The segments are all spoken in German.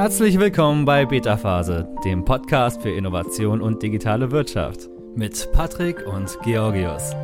Herzlich willkommen bei Beta Phase, dem Podcast für Innovation und digitale Wirtschaft mit Patrick und Georgios.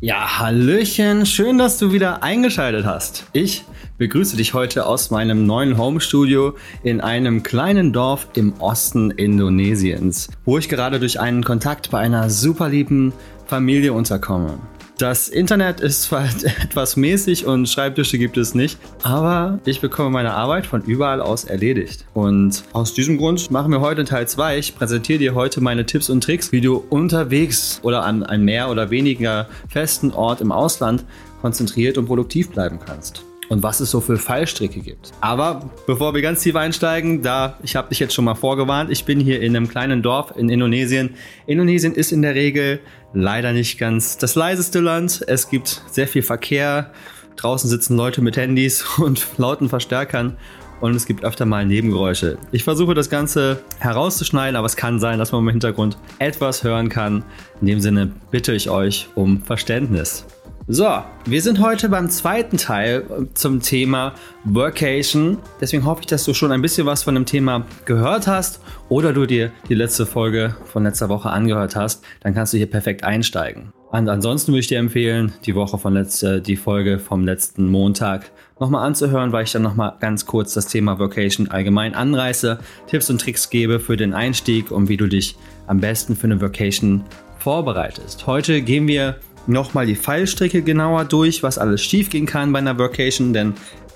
Ja, Hallöchen, schön, dass du wieder eingeschaltet hast. Ich begrüße dich heute aus meinem neuen Homestudio in einem kleinen Dorf im Osten Indonesiens, wo ich gerade durch einen Kontakt bei einer super lieben Familie unterkomme. Das Internet ist zwar etwas mäßig und Schreibtische gibt es nicht, aber ich bekomme meine Arbeit von überall aus erledigt. Und aus diesem Grund machen wir heute Teil 2. Ich präsentiere dir heute meine Tipps und Tricks, wie du unterwegs oder an einem mehr oder weniger festen Ort im Ausland konzentriert und produktiv bleiben kannst und was es so für Fallstricke gibt. Aber bevor wir ganz tief einsteigen, da ich habe dich jetzt schon mal vorgewarnt, ich bin hier in einem kleinen Dorf in Indonesien. Indonesien ist in der Regel leider nicht ganz das leiseste Land. Es gibt sehr viel Verkehr. Draußen sitzen Leute mit Handys und lauten Verstärkern und es gibt öfter mal Nebengeräusche. Ich versuche das Ganze herauszuschneiden, aber es kann sein, dass man im Hintergrund etwas hören kann. In dem Sinne bitte ich euch um Verständnis. So, wir sind heute beim zweiten Teil äh, zum Thema Workation. Deswegen hoffe ich, dass du schon ein bisschen was von dem Thema gehört hast oder du dir die letzte Folge von letzter Woche angehört hast. Dann kannst du hier perfekt einsteigen. Und ansonsten würde ich dir empfehlen, die Woche von letzte, die Folge vom letzten Montag nochmal anzuhören, weil ich dann nochmal ganz kurz das Thema Vocation allgemein anreiße, Tipps und Tricks gebe für den Einstieg und wie du dich am besten für eine Vocation vorbereitest. Heute gehen wir nochmal die Fallstricke genauer durch, was alles schiefgehen kann bei einer Workation, denn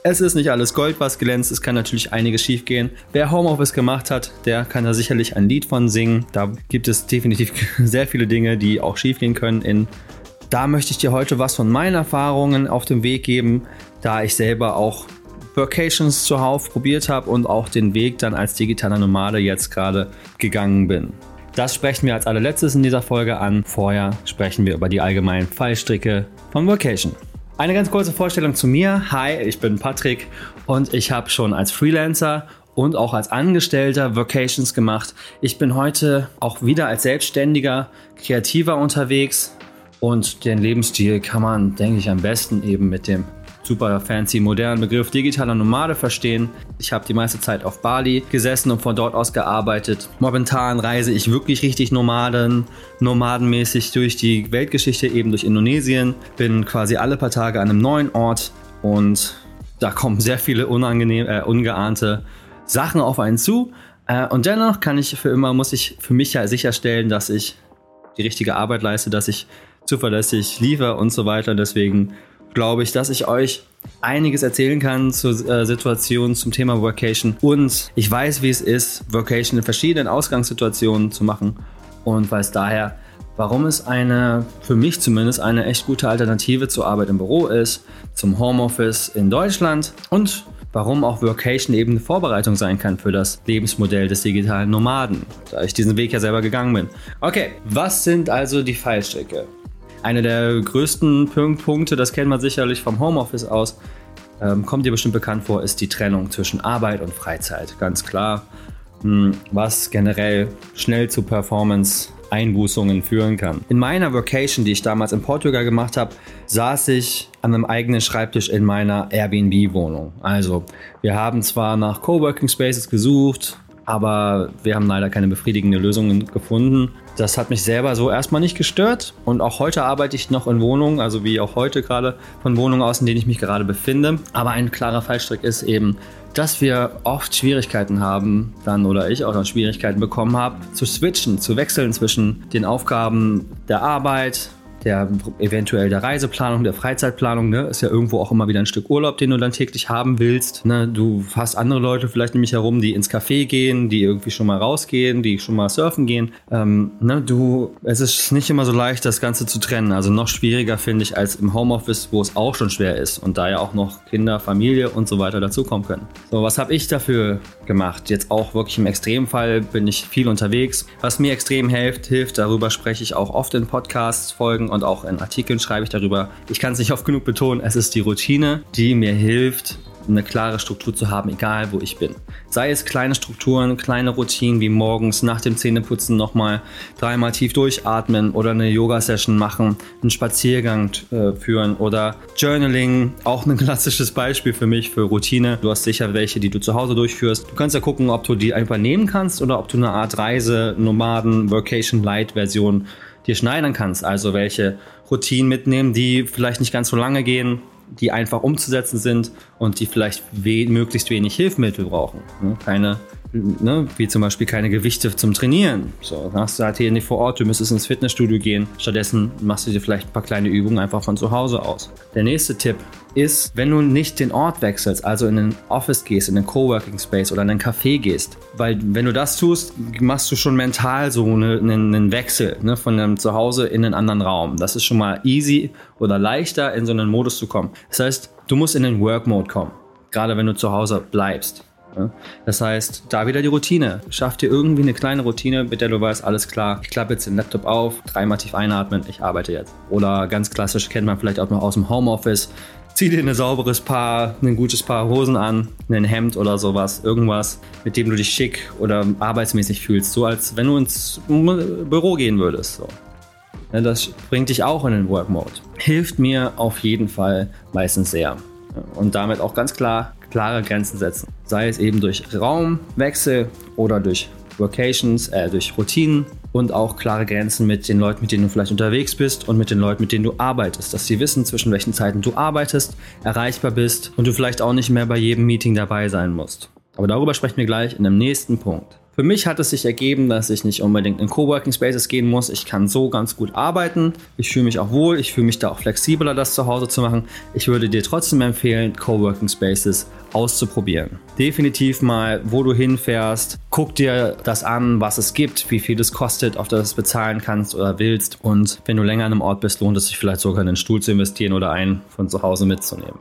es ist nicht alles Gold, was glänzt. Es kann natürlich einiges schiefgehen. Wer Homeoffice gemacht hat, der kann da sicherlich ein Lied von singen. Da gibt es definitiv sehr viele Dinge, die auch schiefgehen können. In da möchte ich dir heute was von meinen Erfahrungen auf den Weg geben, da ich selber auch Workations zuhauf probiert habe und auch den Weg dann als digitaler Nomade jetzt gerade gegangen bin. Das sprechen wir als allerletztes in dieser Folge an. Vorher sprechen wir über die allgemeinen Fallstricke von Vocation. Eine ganz kurze Vorstellung zu mir. Hi, ich bin Patrick und ich habe schon als Freelancer und auch als Angestellter Vocations gemacht. Ich bin heute auch wieder als Selbstständiger, Kreativer unterwegs und den Lebensstil kann man, denke ich, am besten eben mit dem super fancy modernen Begriff digitaler Nomade verstehen. Ich habe die meiste Zeit auf Bali gesessen und von dort aus gearbeitet. Momentan reise ich wirklich richtig Nomaden, nomadenmäßig durch die Weltgeschichte, eben durch Indonesien. Bin quasi alle paar Tage an einem neuen Ort und da kommen sehr viele unangenehm, äh, ungeahnte Sachen auf einen zu. Äh, und dennoch kann ich für immer, muss ich für mich ja sicherstellen, dass ich die richtige Arbeit leiste, dass ich zuverlässig liefere und so weiter. Deswegen glaube ich, dass ich euch einiges erzählen kann zur äh, Situation zum Thema Workation und ich weiß, wie es ist, Workation in verschiedenen Ausgangssituationen zu machen und weiß daher, warum es eine, für mich zumindest, eine echt gute Alternative zur Arbeit im Büro ist, zum Homeoffice in Deutschland und warum auch Workation eben eine Vorbereitung sein kann für das Lebensmodell des digitalen Nomaden, da ich diesen Weg ja selber gegangen bin. Okay, was sind also die Fallstricke? Einer der größten Punkte, das kennt man sicherlich vom Homeoffice aus, ähm, kommt dir bestimmt bekannt vor, ist die Trennung zwischen Arbeit und Freizeit. Ganz klar, hm, was generell schnell zu Performance-Einbußungen führen kann. In meiner Vacation, die ich damals in Portugal gemacht habe, saß ich an einem eigenen Schreibtisch in meiner Airbnb-Wohnung. Also, wir haben zwar nach Coworking Spaces gesucht, aber wir haben leider keine befriedigende Lösung gefunden. Das hat mich selber so erstmal nicht gestört. Und auch heute arbeite ich noch in Wohnungen, also wie auch heute gerade von Wohnungen aus, in denen ich mich gerade befinde. Aber ein klarer Fallstrick ist eben, dass wir oft Schwierigkeiten haben, dann oder ich auch noch Schwierigkeiten bekommen habe, zu switchen, zu wechseln zwischen den Aufgaben der Arbeit, der eventuell der Reiseplanung, der Freizeitplanung, ne, ist ja irgendwo auch immer wieder ein Stück Urlaub, den du dann täglich haben willst. Ne? Du hast andere Leute vielleicht nämlich herum, die ins Café gehen, die irgendwie schon mal rausgehen, die schon mal surfen gehen. Ähm, ne, du, es ist nicht immer so leicht, das Ganze zu trennen. Also noch schwieriger finde ich als im Homeoffice, wo es auch schon schwer ist und da ja auch noch Kinder, Familie und so weiter dazukommen können. So, was habe ich dafür gemacht? Jetzt auch wirklich im Extremfall bin ich viel unterwegs. Was mir extrem hilft, hilft, darüber spreche ich auch oft in Podcasts, Folgen und auch in Artikeln schreibe ich darüber. Ich kann es nicht oft genug betonen, es ist die Routine, die mir hilft, eine klare Struktur zu haben, egal wo ich bin. Sei es kleine Strukturen, kleine Routinen wie morgens nach dem Zähneputzen nochmal dreimal tief durchatmen oder eine Yoga-Session machen, einen Spaziergang äh, führen oder Journaling, auch ein klassisches Beispiel für mich für Routine. Du hast sicher welche, die du zu Hause durchführst. Du kannst ja gucken, ob du die einfach nehmen kannst oder ob du eine Art Reise, Nomaden, Workation Light Version dir schneidern kannst. Also welche Routinen mitnehmen, die vielleicht nicht ganz so lange gehen, die einfach umzusetzen sind und die vielleicht we möglichst wenig Hilfsmittel brauchen. Ne? Keine, ne? wie zum Beispiel keine Gewichte zum Trainieren. So, dann hast du halt hier nicht vor Ort, du müsstest ins Fitnessstudio gehen. Stattdessen machst du dir vielleicht ein paar kleine Übungen einfach von zu Hause aus. Der nächste Tipp ist, wenn du nicht den Ort wechselst, also in den Office gehst, in den Coworking Space oder in ein Café gehst, weil wenn du das tust, machst du schon mental so einen, einen Wechsel ne, von einem Zuhause in einen anderen Raum. Das ist schon mal easy oder leichter in so einen Modus zu kommen. Das heißt, du musst in den Work Mode kommen, gerade wenn du zu Hause bleibst. Das heißt, da wieder die Routine. Schaff dir irgendwie eine kleine Routine, mit der du weißt, alles klar, ich klappe jetzt den Laptop auf, dreimal tief einatmen, ich arbeite jetzt. Oder ganz klassisch kennt man vielleicht auch noch aus dem Homeoffice, zieh dir ein sauberes Paar, ein gutes Paar Hosen an, ein Hemd oder sowas, irgendwas, mit dem du dich schick oder arbeitsmäßig fühlst, so als wenn du ins Büro gehen würdest. So. Das bringt dich auch in den Work Mode. Hilft mir auf jeden Fall meistens sehr. Und damit auch ganz klar klare Grenzen setzen. Sei es eben durch Raumwechsel oder durch Vocations, äh, durch Routinen und auch klare Grenzen mit den Leuten, mit denen du vielleicht unterwegs bist und mit den Leuten, mit denen du arbeitest. Dass sie wissen, zwischen welchen Zeiten du arbeitest, erreichbar bist und du vielleicht auch nicht mehr bei jedem Meeting dabei sein musst. Aber darüber sprechen wir gleich in dem nächsten Punkt. Für mich hat es sich ergeben, dass ich nicht unbedingt in Coworking Spaces gehen muss. Ich kann so ganz gut arbeiten. Ich fühle mich auch wohl. Ich fühle mich da auch flexibler, das zu Hause zu machen. Ich würde dir trotzdem empfehlen, Coworking Spaces auszuprobieren. Definitiv mal, wo du hinfährst. Guck dir das an, was es gibt, wie viel es kostet, ob du das bezahlen kannst oder willst. Und wenn du länger an einem Ort bist, lohnt es sich vielleicht sogar in einen Stuhl zu investieren oder einen von zu Hause mitzunehmen.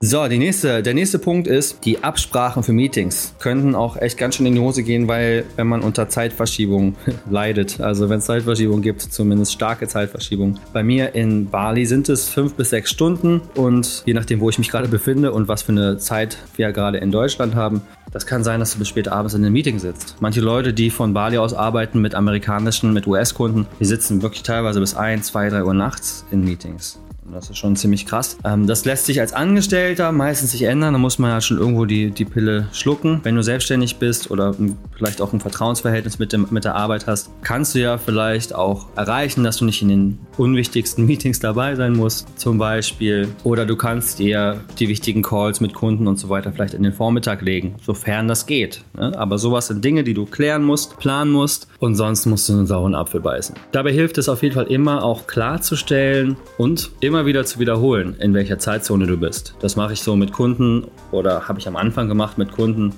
So, die nächste, der nächste Punkt ist, die Absprachen für Meetings könnten auch echt ganz schön in die Hose gehen, weil wenn man unter Zeitverschiebung leidet, also wenn es Zeitverschiebung gibt, zumindest starke Zeitverschiebung. Bei mir in Bali sind es fünf bis sechs Stunden und je nachdem, wo ich mich gerade befinde und was für eine Zeit wir gerade in Deutschland haben, das kann sein, dass du bis spät abends in einem Meeting sitzt. Manche Leute, die von Bali aus arbeiten mit amerikanischen, mit US-Kunden, die sitzen wirklich teilweise bis ein, zwei, drei Uhr nachts in Meetings. Das ist schon ziemlich krass. Ähm, das lässt sich als Angestellter meistens sich ändern. Da muss man ja schon irgendwo die, die Pille schlucken. Wenn du selbstständig bist oder vielleicht auch ein Vertrauensverhältnis mit, dem, mit der Arbeit hast, kannst du ja vielleicht auch erreichen, dass du nicht in den unwichtigsten Meetings dabei sein musst, zum Beispiel. Oder du kannst dir die wichtigen Calls mit Kunden und so weiter vielleicht in den Vormittag legen, sofern das geht. Ne? Aber sowas sind Dinge, die du klären musst, planen musst und sonst musst du einen sauren Apfel beißen. Dabei hilft es auf jeden Fall immer auch klarzustellen und immer immer wieder zu wiederholen, in welcher Zeitzone du bist. Das mache ich so mit Kunden oder habe ich am Anfang gemacht mit Kunden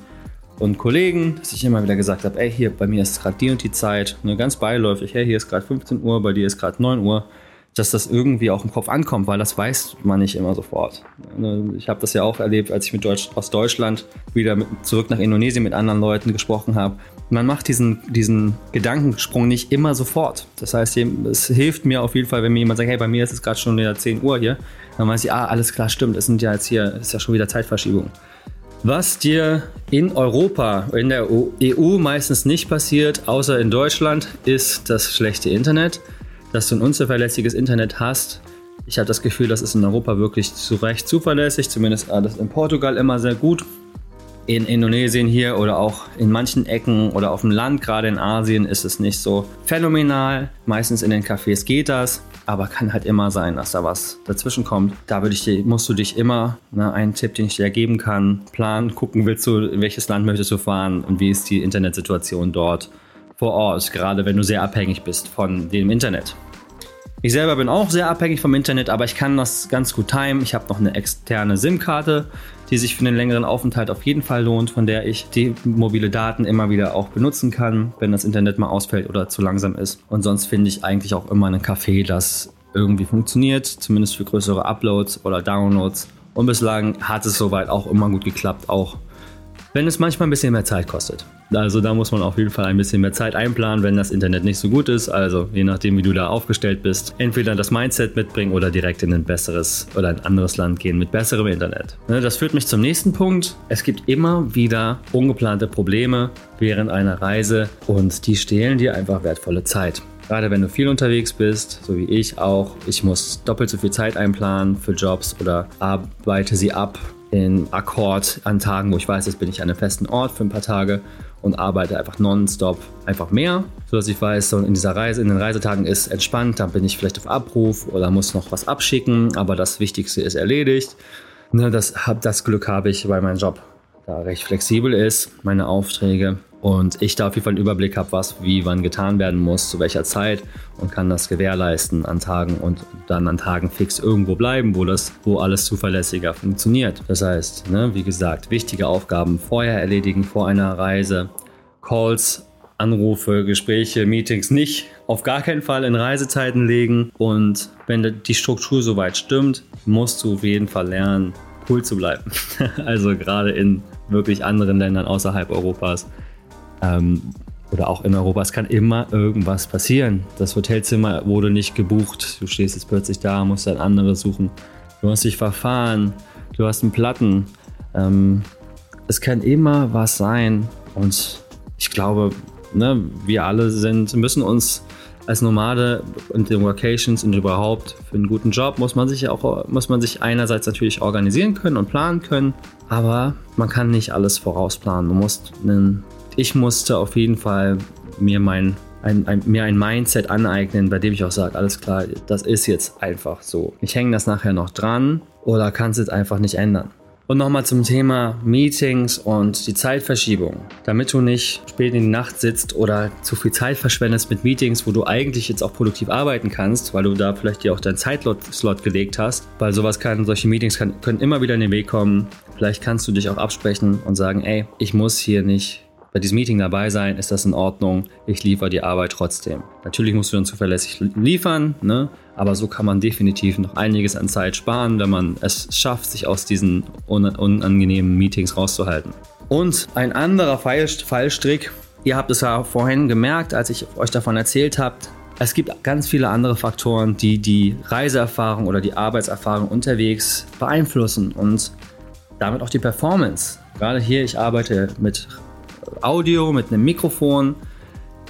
und Kollegen, dass ich immer wieder gesagt habe, ey, hier bei mir ist gerade die und die Zeit, ne, ganz beiläufig, hey, hier ist gerade 15 Uhr, bei dir ist gerade 9 Uhr, dass das irgendwie auch im Kopf ankommt, weil das weiß man nicht immer sofort. Ne, ich habe das ja auch erlebt, als ich mit Deutsch, aus Deutschland wieder mit, zurück nach Indonesien mit anderen Leuten gesprochen habe man macht diesen, diesen Gedankensprung nicht immer sofort. Das heißt, es hilft mir auf jeden Fall, wenn mir jemand sagt, hey, bei mir ist es gerade schon wieder 10 Uhr hier, dann weiß ich, ah, alles klar, stimmt, es sind ja jetzt hier, ist ja schon wieder Zeitverschiebung. Was dir in Europa, in der EU meistens nicht passiert, außer in Deutschland, ist das schlechte Internet. Dass du ein unzuverlässiges Internet hast. Ich habe das Gefühl, das ist in Europa wirklich zu Recht zuverlässig, zumindest alles in Portugal immer sehr gut in Indonesien hier oder auch in manchen Ecken oder auf dem Land, gerade in Asien, ist es nicht so phänomenal. Meistens in den Cafés geht das, aber kann halt immer sein, dass da was dazwischen kommt. Da würde ich dir, musst du dich immer, ne, einen Tipp, den ich dir geben kann, planen, gucken, willst du, in welches Land möchtest du fahren und wie ist die Internetsituation dort vor Ort, gerade wenn du sehr abhängig bist von dem Internet. Ich selber bin auch sehr abhängig vom Internet, aber ich kann das ganz gut timen. Ich habe noch eine externe SIM-Karte, die sich für einen längeren Aufenthalt auf jeden Fall lohnt, von der ich die mobile Daten immer wieder auch benutzen kann, wenn das Internet mal ausfällt oder zu langsam ist. Und sonst finde ich eigentlich auch immer ein Café, das irgendwie funktioniert, zumindest für größere Uploads oder Downloads. Und bislang hat es soweit auch immer gut geklappt, auch wenn es manchmal ein bisschen mehr Zeit kostet. Also da muss man auf jeden Fall ein bisschen mehr Zeit einplanen, wenn das Internet nicht so gut ist. Also je nachdem, wie du da aufgestellt bist, entweder das Mindset mitbringen oder direkt in ein besseres oder ein anderes Land gehen mit besserem Internet. Ne, das führt mich zum nächsten Punkt. Es gibt immer wieder ungeplante Probleme während einer Reise und die stehlen dir einfach wertvolle Zeit. Gerade wenn du viel unterwegs bist, so wie ich auch, ich muss doppelt so viel Zeit einplanen für Jobs oder arbeite sie ab in Akkord an Tagen, wo ich weiß, jetzt bin ich an einem festen Ort für ein paar Tage und arbeite einfach nonstop einfach mehr, sodass ich weiß, so in dieser Reise, in den Reisetagen ist entspannt, dann bin ich vielleicht auf Abruf oder muss noch was abschicken, aber das Wichtigste ist erledigt. Ne, das, das Glück habe ich, weil mein Job da recht flexibel ist, meine Aufträge und ich da auf jeden Fall einen Überblick habe, was wie wann getan werden muss, zu welcher Zeit und kann das gewährleisten an Tagen und dann an Tagen fix irgendwo bleiben, wo das, wo alles zuverlässiger funktioniert. Das heißt, ne, wie gesagt, wichtige Aufgaben vorher erledigen vor einer Reise, Calls, Anrufe, Gespräche, Meetings nicht auf gar keinen Fall in Reisezeiten legen und wenn die Struktur soweit stimmt, musst du auf jeden Fall lernen, cool zu bleiben. also gerade in wirklich anderen Ländern außerhalb Europas ähm, oder auch in Europa, es kann immer irgendwas passieren. Das Hotelzimmer wurde nicht gebucht. Du stehst jetzt plötzlich da, musst ein anderes suchen. Du hast dich verfahren, du hast einen Platten. Ähm, es kann immer was sein. Und ich glaube, ne, wir alle sind, müssen uns als Nomade und den Vacations und überhaupt für einen guten Job muss man sich auch muss man sich einerseits natürlich organisieren können und planen können, aber man kann nicht alles vorausplanen. Du musst einen ich musste auf jeden Fall mir mein, ein, ein, mir ein Mindset aneignen, bei dem ich auch sage, alles klar, das ist jetzt einfach so. Ich hänge das nachher noch dran oder kann es jetzt einfach nicht ändern. Und nochmal zum Thema Meetings und die Zeitverschiebung. Damit du nicht spät in die Nacht sitzt oder zu viel Zeit verschwendest mit Meetings, wo du eigentlich jetzt auch produktiv arbeiten kannst, weil du da vielleicht dir auch deinen Zeitslot gelegt hast. Weil sowas kann, solche Meetings kann, können immer wieder in den Weg kommen. Vielleicht kannst du dich auch absprechen und sagen, ey, ich muss hier nicht bei diesem Meeting dabei sein, ist das in Ordnung, ich liefere die Arbeit trotzdem. Natürlich musst du dann zuverlässig liefern, ne? aber so kann man definitiv noch einiges an Zeit sparen, wenn man es schafft, sich aus diesen unangenehmen Meetings rauszuhalten. Und ein anderer Fallstrick, ihr habt es ja vorhin gemerkt, als ich euch davon erzählt habe, es gibt ganz viele andere Faktoren, die die Reiseerfahrung oder die Arbeitserfahrung unterwegs beeinflussen und damit auch die Performance. Gerade hier, ich arbeite mit Audio, mit einem Mikrofon.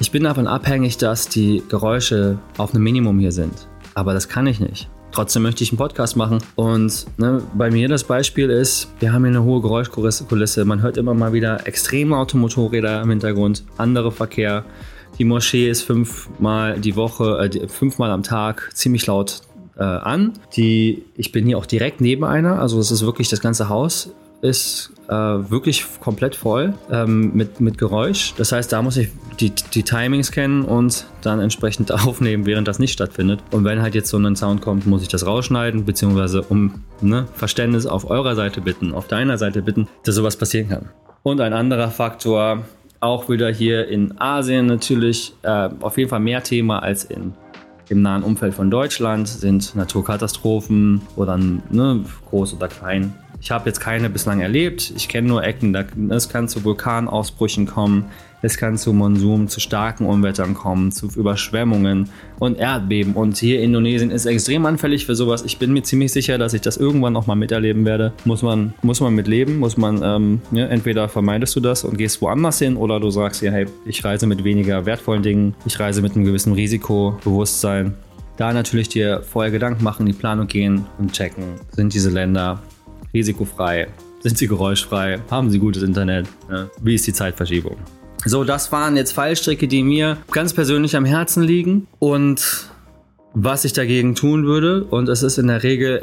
Ich bin davon abhängig, dass die Geräusche auf einem Minimum hier sind. Aber das kann ich nicht. Trotzdem möchte ich einen Podcast machen. Und ne, bei mir das Beispiel ist, wir haben hier eine hohe Geräuschkulisse. Man hört immer mal wieder extreme Automotorräder im Hintergrund, andere Verkehr. Die Moschee ist fünfmal die Woche, äh, fünfmal am Tag ziemlich laut äh, an. Die, ich bin hier auch direkt neben einer, also es ist wirklich das ganze Haus ist äh, wirklich komplett voll ähm, mit, mit Geräusch. Das heißt, da muss ich die, die Timings kennen und dann entsprechend aufnehmen, während das nicht stattfindet. Und wenn halt jetzt so ein Sound kommt, muss ich das rausschneiden, beziehungsweise um ne, Verständnis auf eurer Seite bitten, auf deiner Seite bitten, dass sowas passieren kann. Und ein anderer Faktor, auch wieder hier in Asien natürlich, äh, auf jeden Fall mehr Thema als in im nahen Umfeld von Deutschland sind Naturkatastrophen oder ne, groß oder klein ich habe jetzt keine bislang erlebt. Ich kenne nur Ecken. Es kann zu Vulkanausbrüchen kommen. Es kann zu Monsun, zu starken Unwettern kommen, zu Überschwemmungen und Erdbeben. Und hier Indonesien ist extrem anfällig für sowas. Ich bin mir ziemlich sicher, dass ich das irgendwann auch mal miterleben werde. Muss man, muss man mitleben, muss man, ähm, ja, entweder vermeidest du das und gehst woanders hin oder du sagst dir, hey, ich reise mit weniger wertvollen Dingen, ich reise mit einem gewissen Risikobewusstsein. Da natürlich dir vorher Gedanken machen, die Planung gehen und checken, sind diese Länder risikofrei? Sind sie geräuschfrei? Haben sie gutes Internet? Ja. Wie ist die Zeitverschiebung? So, das waren jetzt Fallstricke, die mir ganz persönlich am Herzen liegen und was ich dagegen tun würde. Und es ist in der Regel,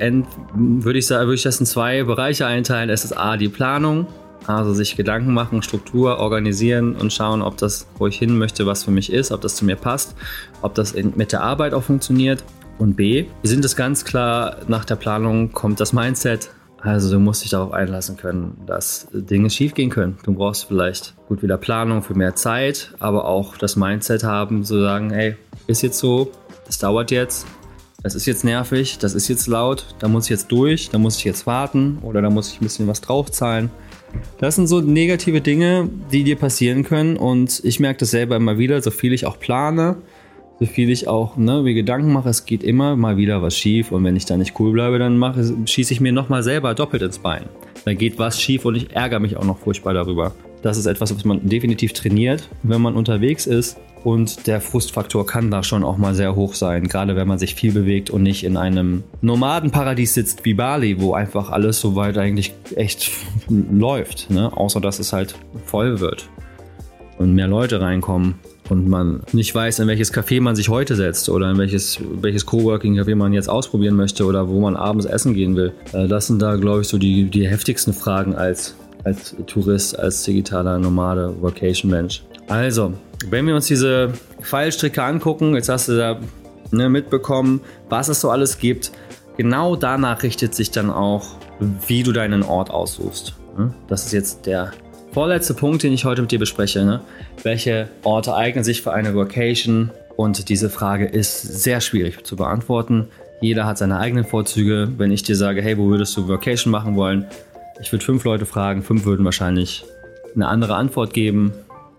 würde ich sagen, würde ich das in zwei Bereiche einteilen. Es ist A, die Planung, also sich Gedanken machen, Struktur organisieren und schauen, ob das, wo ich hin möchte, was für mich ist, ob das zu mir passt, ob das in, mit der Arbeit auch funktioniert. Und B, sind es ganz klar, nach der Planung kommt das Mindset, also du musst dich darauf einlassen können, dass Dinge schiefgehen können. Du brauchst vielleicht gut wieder Planung für mehr Zeit, aber auch das Mindset haben, zu sagen, hey, ist jetzt so, das dauert jetzt. das ist jetzt nervig, das ist jetzt laut, da muss ich jetzt durch, da muss ich jetzt warten oder da muss ich ein bisschen was draufzahlen. Das sind so negative Dinge, die dir passieren können und ich merke das selber immer wieder, so viel ich auch plane, so viel ich auch ne, wie Gedanken mache, es geht immer mal wieder was schief und wenn ich da nicht cool bleibe, dann mache, schieße ich mir nochmal selber doppelt ins Bein. Da geht was schief und ich ärgere mich auch noch furchtbar darüber. Das ist etwas, was man definitiv trainiert, wenn man unterwegs ist und der Frustfaktor kann da schon auch mal sehr hoch sein, gerade wenn man sich viel bewegt und nicht in einem Nomadenparadies sitzt wie Bali, wo einfach alles soweit eigentlich echt läuft, ne? außer dass es halt voll wird und mehr Leute reinkommen und man nicht weiß, in welches Café man sich heute setzt oder in welches, welches Coworking-Café man jetzt ausprobieren möchte oder wo man abends essen gehen will. Äh, das sind da, glaube ich, so die, die heftigsten Fragen als, als Tourist, als digitaler Nomade, Vacation-Mensch. Also, wenn wir uns diese Pfeilstricke angucken, jetzt hast du da ne, mitbekommen, was es so alles gibt. Genau danach richtet sich dann auch, wie du deinen Ort aussuchst. Ne? Das ist jetzt der vorletzte Punkt, den ich heute mit dir bespreche. Ne? Welche Orte eignen sich für eine Vacation? Und diese Frage ist sehr schwierig zu beantworten. Jeder hat seine eigenen Vorzüge. Wenn ich dir sage, hey, wo würdest du Vacation machen wollen? Ich würde fünf Leute fragen, fünf würden wahrscheinlich eine andere Antwort geben.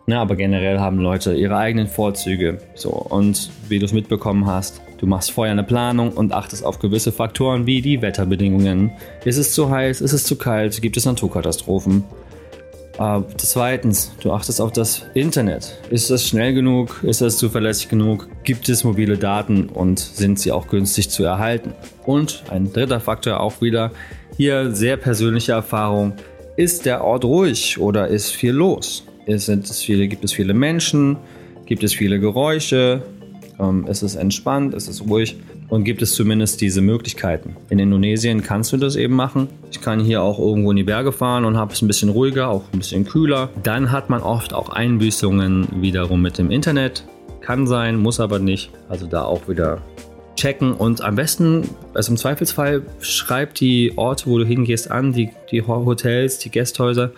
Na, aber generell haben Leute ihre eigenen Vorzüge. So, und wie du es mitbekommen hast, du machst vorher eine Planung und achtest auf gewisse Faktoren wie die Wetterbedingungen. Ist es zu heiß? Ist es zu kalt? Gibt es Naturkatastrophen? Uh, zweitens, du achtest auf das Internet. Ist das schnell genug? Ist das zuverlässig genug? Gibt es mobile Daten und sind sie auch günstig zu erhalten? Und ein dritter Faktor auch wieder, hier sehr persönliche Erfahrung. Ist der Ort ruhig oder ist viel los? Ist es viele, gibt es viele Menschen? Gibt es viele Geräusche? Ähm, ist es entspannt? Ist es ruhig? Und gibt es zumindest diese Möglichkeiten. In Indonesien kannst du das eben machen. Ich kann hier auch irgendwo in die Berge fahren und habe es ein bisschen ruhiger, auch ein bisschen kühler. Dann hat man oft auch Einbüßungen wiederum mit dem Internet. Kann sein, muss aber nicht. Also da auch wieder checken und am besten, also im Zweifelsfall, schreib die Orte, wo du hingehst, an, die, die Hotels, die Gästhäuser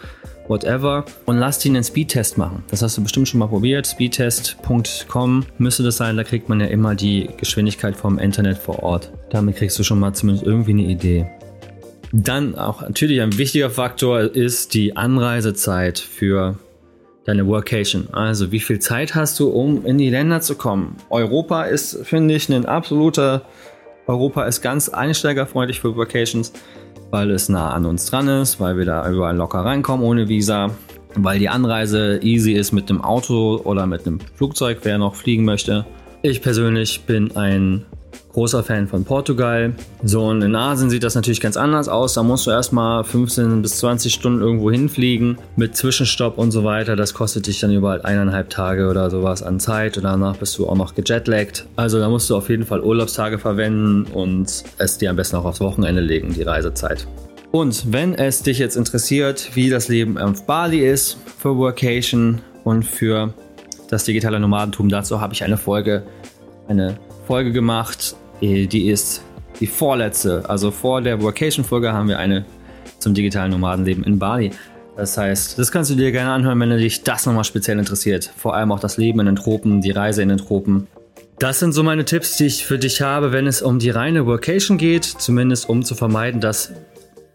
whatever und lass ihn einen Speedtest machen. Das hast du bestimmt schon mal probiert. Speedtest.com müsste das sein. Da kriegt man ja immer die Geschwindigkeit vom Internet vor Ort. Damit kriegst du schon mal zumindest irgendwie eine Idee. Dann auch natürlich ein wichtiger Faktor ist die Anreisezeit für deine Workation. Also wie viel Zeit hast du, um in die Länder zu kommen? Europa ist, finde ich, ein absoluter, Europa ist ganz einsteigerfreundlich für Workations weil es nah an uns dran ist, weil wir da überall locker reinkommen ohne Visa, weil die Anreise easy ist mit dem Auto oder mit einem Flugzeug, wer noch fliegen möchte. Ich persönlich bin ein großer Fan von Portugal. So, und in Asien sieht das natürlich ganz anders aus. Da musst du erstmal 15 bis 20 Stunden irgendwo hinfliegen mit Zwischenstopp und so weiter. Das kostet dich dann überall eineinhalb Tage oder sowas an Zeit und danach bist du auch noch gejetlaggt. Also da musst du auf jeden Fall Urlaubstage verwenden und es dir am besten auch aufs Wochenende legen, die Reisezeit. Und wenn es dich jetzt interessiert, wie das Leben auf Bali ist für Workation und für das digitale Nomadentum, dazu habe ich eine Folge, eine Folge gemacht. Die ist die vorletzte. Also vor der Vacation-Folge haben wir eine zum digitalen Nomadenleben in Bali. Das heißt, das kannst du dir gerne anhören, wenn dich das nochmal speziell interessiert. Vor allem auch das Leben in den Tropen, die Reise in den Tropen. Das sind so meine Tipps, die ich für dich habe, wenn es um die reine Vacation geht. Zumindest um zu vermeiden, dass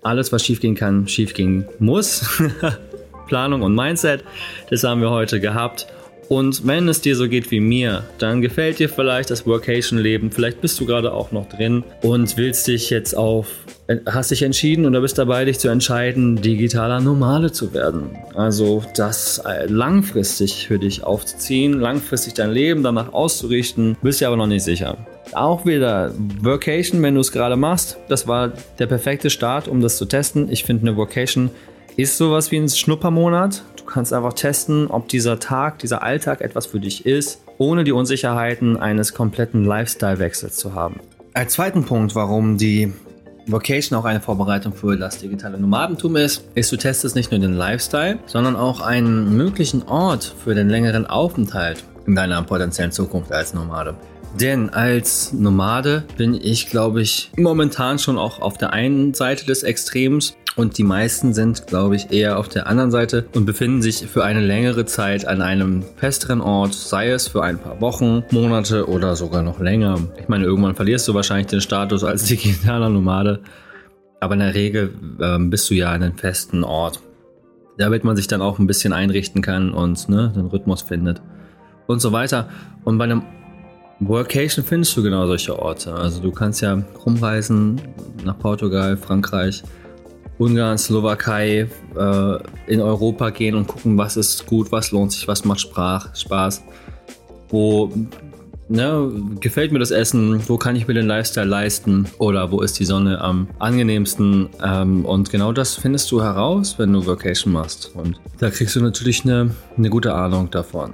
alles, was schiefgehen kann, schiefgehen muss. Planung und Mindset, das haben wir heute gehabt. Und wenn es dir so geht wie mir, dann gefällt dir vielleicht das Workation-Leben, vielleicht bist du gerade auch noch drin und willst dich jetzt auf, hast dich entschieden oder bist dabei, dich zu entscheiden, digitaler Nomade zu werden. Also das äh, langfristig für dich aufzuziehen, langfristig dein Leben danach auszurichten, bist du aber noch nicht sicher. Auch wieder Workation, wenn du es gerade machst, das war der perfekte Start, um das zu testen. Ich finde eine Workation ist sowas wie ein Schnuppermonat. Du kannst einfach testen, ob dieser Tag, dieser Alltag etwas für dich ist, ohne die Unsicherheiten eines kompletten Lifestyle-Wechsels zu haben. Als zweiten Punkt, warum die Vocation auch eine Vorbereitung für das digitale Nomadentum ist, ist, du testest nicht nur den Lifestyle, sondern auch einen möglichen Ort für den längeren Aufenthalt in deiner potenziellen Zukunft als Nomade. Denn als Nomade bin ich, glaube ich, momentan schon auch auf der einen Seite des Extrems Und die meisten sind, glaube ich, eher auf der anderen Seite und befinden sich für eine längere Zeit an einem festeren Ort, sei es für ein paar Wochen, Monate oder sogar noch länger. Ich meine, irgendwann verlierst du wahrscheinlich den Status als digitaler Nomade, aber in der Regel äh, bist du ja an einem festen Ort, damit man sich dann auch ein bisschen einrichten kann und ne, den Rhythmus findet und so weiter. Und bei einem Workation findest du genau solche Orte. Also du kannst ja rumreisen nach Portugal, Frankreich, Ungarn, Slowakei äh, in Europa gehen und gucken, was ist gut, was lohnt sich, was macht Sprach, Spaß. Wo ne, gefällt mir das Essen, wo kann ich mir den Lifestyle leisten oder wo ist die Sonne am angenehmsten. Ähm, und genau das findest du heraus, wenn du Vacation machst. Und da kriegst du natürlich eine, eine gute Ahnung davon.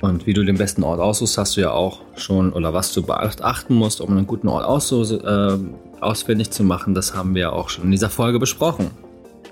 Und wie du den besten Ort aussuchst, hast du ja auch schon, oder was du beachten musst, um einen guten Ort auszusuchen. Äh, ausfindig zu machen, das haben wir auch schon in dieser Folge besprochen.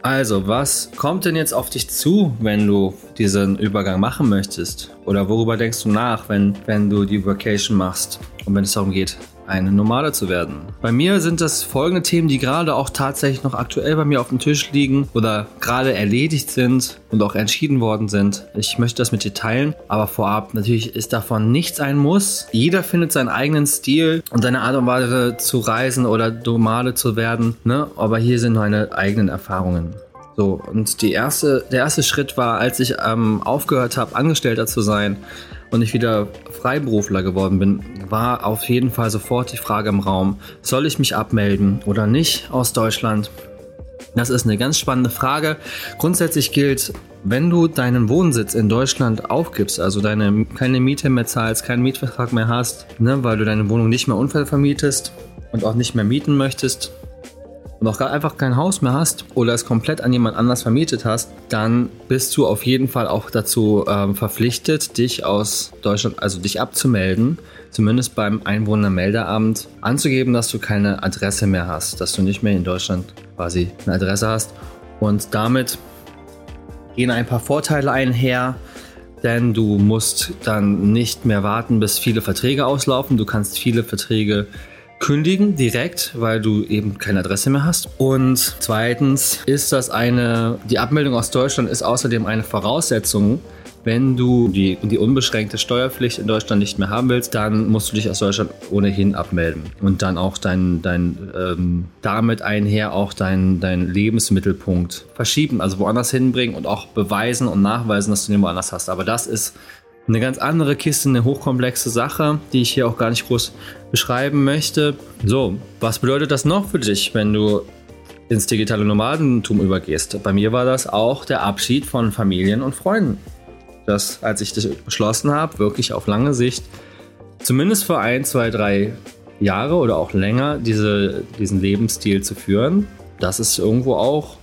Also, was kommt denn jetzt auf dich zu, wenn du diesen Übergang machen möchtest? Oder worüber denkst du nach, wenn, wenn du die Vacation machst und wenn es darum geht, eine Nomade zu werden. Bei mir sind das folgende Themen, die gerade auch tatsächlich noch aktuell bei mir auf dem Tisch liegen oder gerade erledigt sind und auch entschieden worden sind. Ich möchte das mit dir teilen, aber vorab natürlich ist davon nichts ein Muss. Jeder findet seinen eigenen Stil und seine Art und Weise zu reisen oder Nomade zu werden. Ne? Aber hier sind meine eigenen Erfahrungen. So, und die erste, der erste Schritt war, als ich ähm, aufgehört habe, Angestellter zu sein, und ich wieder Freiberufler geworden bin, war auf jeden Fall sofort die Frage im Raum, soll ich mich abmelden oder nicht aus Deutschland? Das ist eine ganz spannende Frage. Grundsätzlich gilt, wenn du deinen Wohnsitz in Deutschland aufgibst, also deine keine Miete mehr zahlst, keinen Mietvertrag mehr hast, ne, weil du deine Wohnung nicht mehr unvermietet und auch nicht mehr mieten möchtest, und auch einfach kein Haus mehr hast oder es komplett an jemand anders vermietet hast, dann bist du auf jeden Fall auch dazu ähm, verpflichtet, dich aus Deutschland, also dich abzumelden, zumindest beim Einwohnermeldeamt, anzugeben, dass du keine Adresse mehr hast, dass du nicht mehr in Deutschland quasi eine Adresse hast. Und damit gehen ein paar Vorteile einher, denn du musst dann nicht mehr warten, bis viele Verträge auslaufen. Du kannst viele Verträge kündigen direkt, weil du eben keine Adresse mehr hast. Und zweitens ist das eine, die Abmeldung aus Deutschland ist außerdem eine Voraussetzung, wenn du die, die unbeschränkte Steuerpflicht in Deutschland nicht mehr haben willst, dann musst du dich aus Deutschland ohnehin abmelden und dann auch dein, dein ähm, damit einher auch dein, dein Lebensmittelpunkt verschieben, also woanders hinbringen und auch beweisen und nachweisen, dass du den woanders hast. Aber das ist eine ganz andere Kiste, eine hochkomplexe Sache, die ich hier auch gar nicht groß beschreiben möchte. So, was bedeutet das noch für dich, wenn du ins digitale Nomadentum übergehst? Bei mir war das auch der Abschied von Familien und Freunden. Das, als ich das beschlossen habe, wirklich auf lange Sicht, zumindest für ein, zwei, drei Jahre oder auch länger, diese, diesen Lebensstil zu führen, das ist irgendwo auch,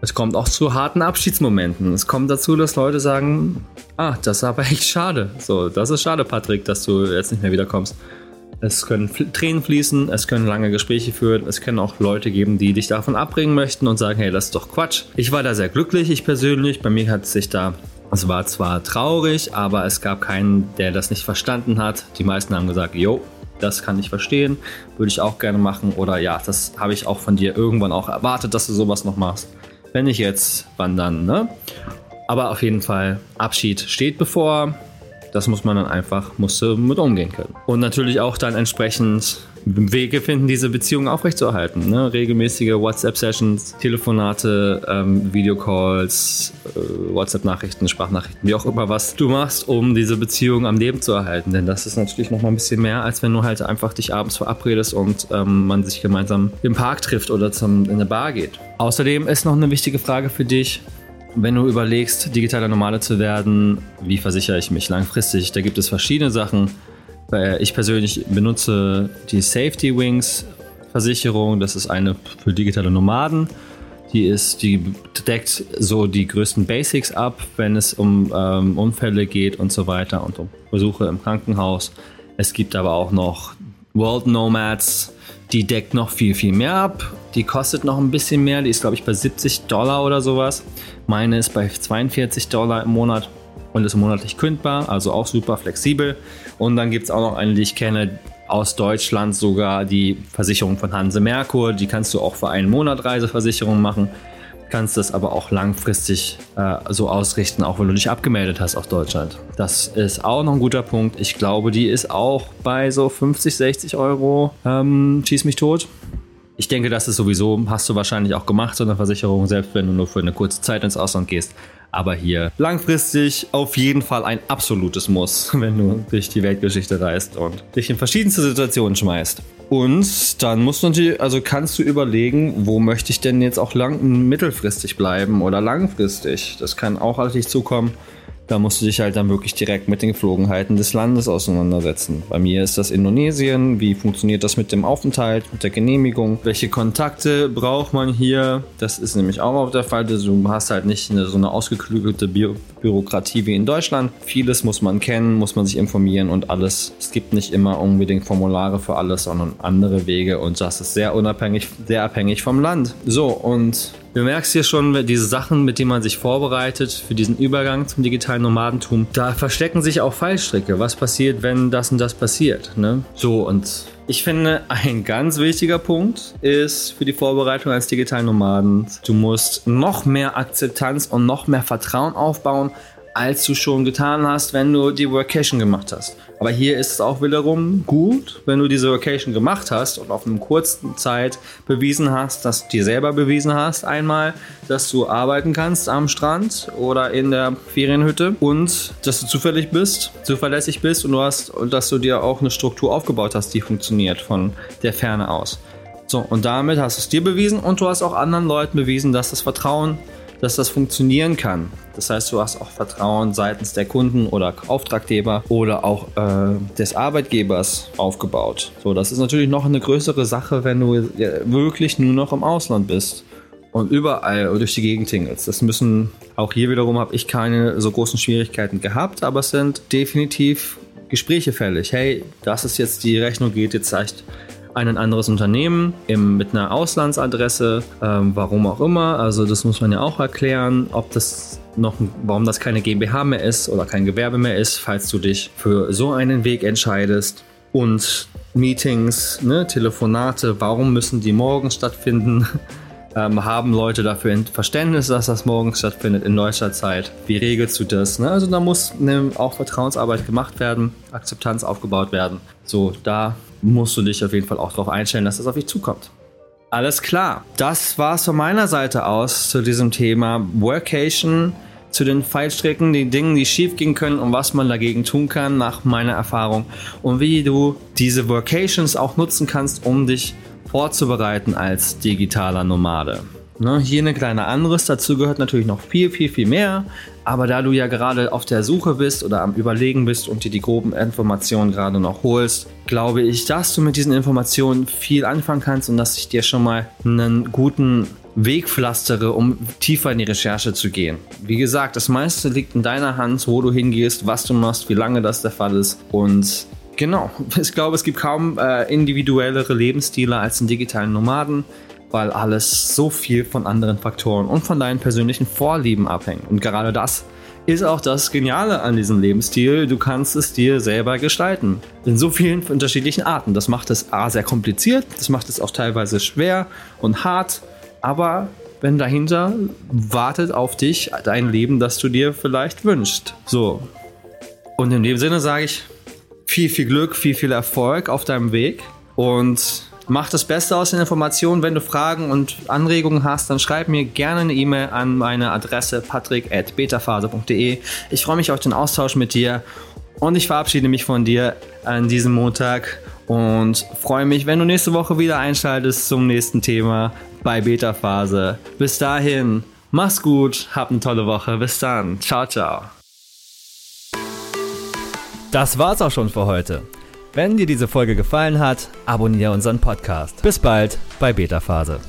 es kommt auch zu harten Abschiedsmomenten. Es kommt dazu, dass Leute sagen, ah, das ist aber echt schade. So, das ist schade, Patrick, dass du jetzt nicht mehr wiederkommst. Es können Tränen fließen, es können lange Gespräche führen, es können auch Leute geben, die dich davon abbringen möchten und sagen, hey, das ist doch Quatsch. Ich war da sehr glücklich, ich persönlich. Bei mir hat sich da, es war zwar traurig, aber es gab keinen, der das nicht verstanden hat. Die meisten haben gesagt, yo, das kann ich verstehen, würde ich auch gerne machen oder ja, das habe ich auch von dir irgendwann auch erwartet, dass du sowas noch machst. Wenn nicht jetzt, wann dann, ne? Aber auf jeden Fall, Abschied steht bevor das muss man dann einfach, musste mit umgehen können. Und natürlich auch dann entsprechend Wege finden, diese Beziehung aufrechtzuerhalten. Ne? Regelmäßige WhatsApp-Sessions, Telefonate, ähm, Videocalls, äh, WhatsApp-Nachrichten, Sprachnachrichten, wie auch immer, was du machst, um diese Beziehung am Leben zu erhalten. Denn das ist natürlich noch mal ein bisschen mehr, als wenn du halt einfach dich abends verabredest und ähm, man sich gemeinsam im Park trifft oder zum, in eine Bar geht. Außerdem ist noch eine wichtige Frage für dich, wenn du überlegst, digitaler Nomade zu werden, wie versichere ich mich langfristig? Da gibt es verschiedene Sachen. Ich persönlich benutze die Safety Wings Versicherung. Das ist eine für digitale Nomaden. Die ist, die deckt so die größten Basics ab, wenn es um ähm, Unfälle geht und so weiter und um Besuche im Krankenhaus. Es gibt aber auch noch World Nomads, die deckt noch viel, viel mehr ab. Die kostet noch ein bisschen mehr. Die ist, glaube ich, bei 70 Dollar oder sowas. Meine ist bei 42 Dollar im Monat und ist monatlich kündbar, also auch super flexibel. Und dann gibt es auch noch eine, die ich kenne, aus Deutschland sogar die Versicherung von Hanse Merkur. Die kannst du auch für einen Monat Reiseversicherung machen. Kannst das aber auch langfristig äh, so ausrichten, auch wenn du dich abgemeldet hast auf Deutschland. Das ist auch noch ein guter Punkt. Ich glaube, die ist auch bei so 50, 60 Euro. Ähm, schieß mich tot. Ich denke, das ist sowieso, hast du wahrscheinlich auch gemacht, so eine Versicherung, selbst wenn du nur für eine kurze Zeit ins Ausland gehst. Aber hier langfristig auf jeden Fall ein absolutes Muss, wenn du durch die Weltgeschichte reist und dich in verschiedenste Situationen schmeißt. Und dann musst du natürlich, also kannst du überlegen, wo möchte ich denn jetzt auch lang, mittelfristig bleiben oder langfristig. Das kann auch auf dich zukommen. Da musst du dich halt dann wirklich direkt mit den Geflogenheiten des Landes auseinandersetzen. Bei mir ist das Indonesien. Wie funktioniert das mit dem Aufenthalt, mit der Genehmigung? Welche Kontakte braucht man hier? Das ist nämlich auch auf der Fall. Du hast halt nicht eine, so eine ausgeklügelte Bü Bürokratie wie in Deutschland. Vieles muss man kennen, muss man sich informieren und alles. Es gibt nicht immer unbedingt Formulare für alles, sondern andere Wege und das ist sehr unabhängig, sehr abhängig vom Land. So, und Du merkst hier schon, diese Sachen, mit denen man sich vorbereitet für diesen Übergang zum digitalen Nomadentum, da verstecken sich auch Fallstricke. Was passiert, wenn das und das passiert? Ne? So, und ich finde, ein ganz wichtiger Punkt ist für die Vorbereitung als digitalen Nomaden, du musst noch mehr Akzeptanz und noch mehr Vertrauen aufbauen, als du schon getan hast, wenn du die Workation gemacht hast. Aber hier ist es auch wiederum gut, wenn du diese Workation gemacht hast und auf einer kurzen Zeit bewiesen hast, dass du dir selber bewiesen hast, einmal, dass du arbeiten kannst am Strand oder in der Ferienhütte und dass du zufällig bist, zuverlässig bist und du hast und dass du dir auch eine Struktur aufgebaut hast, die funktioniert von der Ferne aus. So, und damit hast du es dir bewiesen und du hast auch anderen Leuten bewiesen, dass das Vertrauen dass das funktionieren kann. Das heißt, du hast auch Vertrauen seitens der Kunden oder Auftraggeber oder auch äh, des Arbeitgebers aufgebaut. So, das ist natürlich noch eine größere Sache, wenn du wirklich nur noch im Ausland bist und überall durch die Gegend tingelst. Das müssen auch hier wiederum habe ich keine so großen Schwierigkeiten gehabt, aber es sind definitiv Gespräche fällig. Hey, das ist jetzt die Rechnung geht jetzt echt ein anderes Unternehmen im, mit einer Auslandsadresse, ähm, warum auch immer. Also das muss man ja auch erklären, ob das noch, warum das keine GmbH mehr ist oder kein Gewerbe mehr ist, falls du dich für so einen Weg entscheidest. Und Meetings, ne, Telefonate, warum müssen die morgen stattfinden? Ähm, haben Leute dafür Verständnis, dass das morgen stattfindet in deutscher Zeit? Wie regelst du das? Ne? Also da muss ne, auch Vertrauensarbeit gemacht werden, Akzeptanz aufgebaut werden. So, da musst du dich auf jeden Fall auch darauf einstellen, dass das auf dich zukommt. Alles klar. Das war es von meiner Seite aus zu diesem Thema Workation, zu den Fallstricken, die Dinge, die schief gehen können und was man dagegen tun kann, nach meiner Erfahrung. Und wie du diese Workations auch nutzen kannst, um dich vorzubereiten als digitaler Nomade. Ne, hier eine kleine anderes, dazu gehört natürlich noch viel, viel, viel mehr. Aber da du ja gerade auf der Suche bist oder am Überlegen bist und dir die groben Informationen gerade noch holst, glaube ich, dass du mit diesen Informationen viel anfangen kannst und dass ich dir schon mal einen guten Weg pflastere, um tiefer in die Recherche zu gehen. Wie gesagt, das meiste liegt in deiner Hand, wo du hingehst, was du machst, wie lange das der Fall ist und Genau, ich glaube, es gibt kaum äh, individuellere Lebensstile als den digitalen Nomaden weil alles so viel von anderen Faktoren und von deinen persönlichen Vorlieben abhängt. Und gerade das ist auch das Geniale an diesem Lebensstil. Du kannst es dir selber gestalten. In so vielen unterschiedlichen Arten. Das macht es A sehr kompliziert, das macht es auch teilweise schwer und hart, aber wenn dahinter wartet auf dich dein Leben, das du dir vielleicht wünschst. So. Und in dem Sinne sage ich viel, viel Glück, viel, viel Erfolg auf deinem Weg und Mach das Beste aus den Informationen. Wenn du Fragen und Anregungen hast, dann schreib mir gerne eine E-Mail an meine Adresse patrick.betaphase.de. Ich freue mich auf den Austausch mit dir und ich verabschiede mich von dir an diesem Montag und freue mich, wenn du nächste Woche wieder einschaltest zum nächsten Thema bei Beta Phase. Bis dahin, mach's gut, hab eine tolle Woche. Bis dann. Ciao, ciao. Das war's auch schon für heute. Wenn dir diese Folge gefallen hat, abonniere unseren Podcast. Bis bald bei Beta Phase.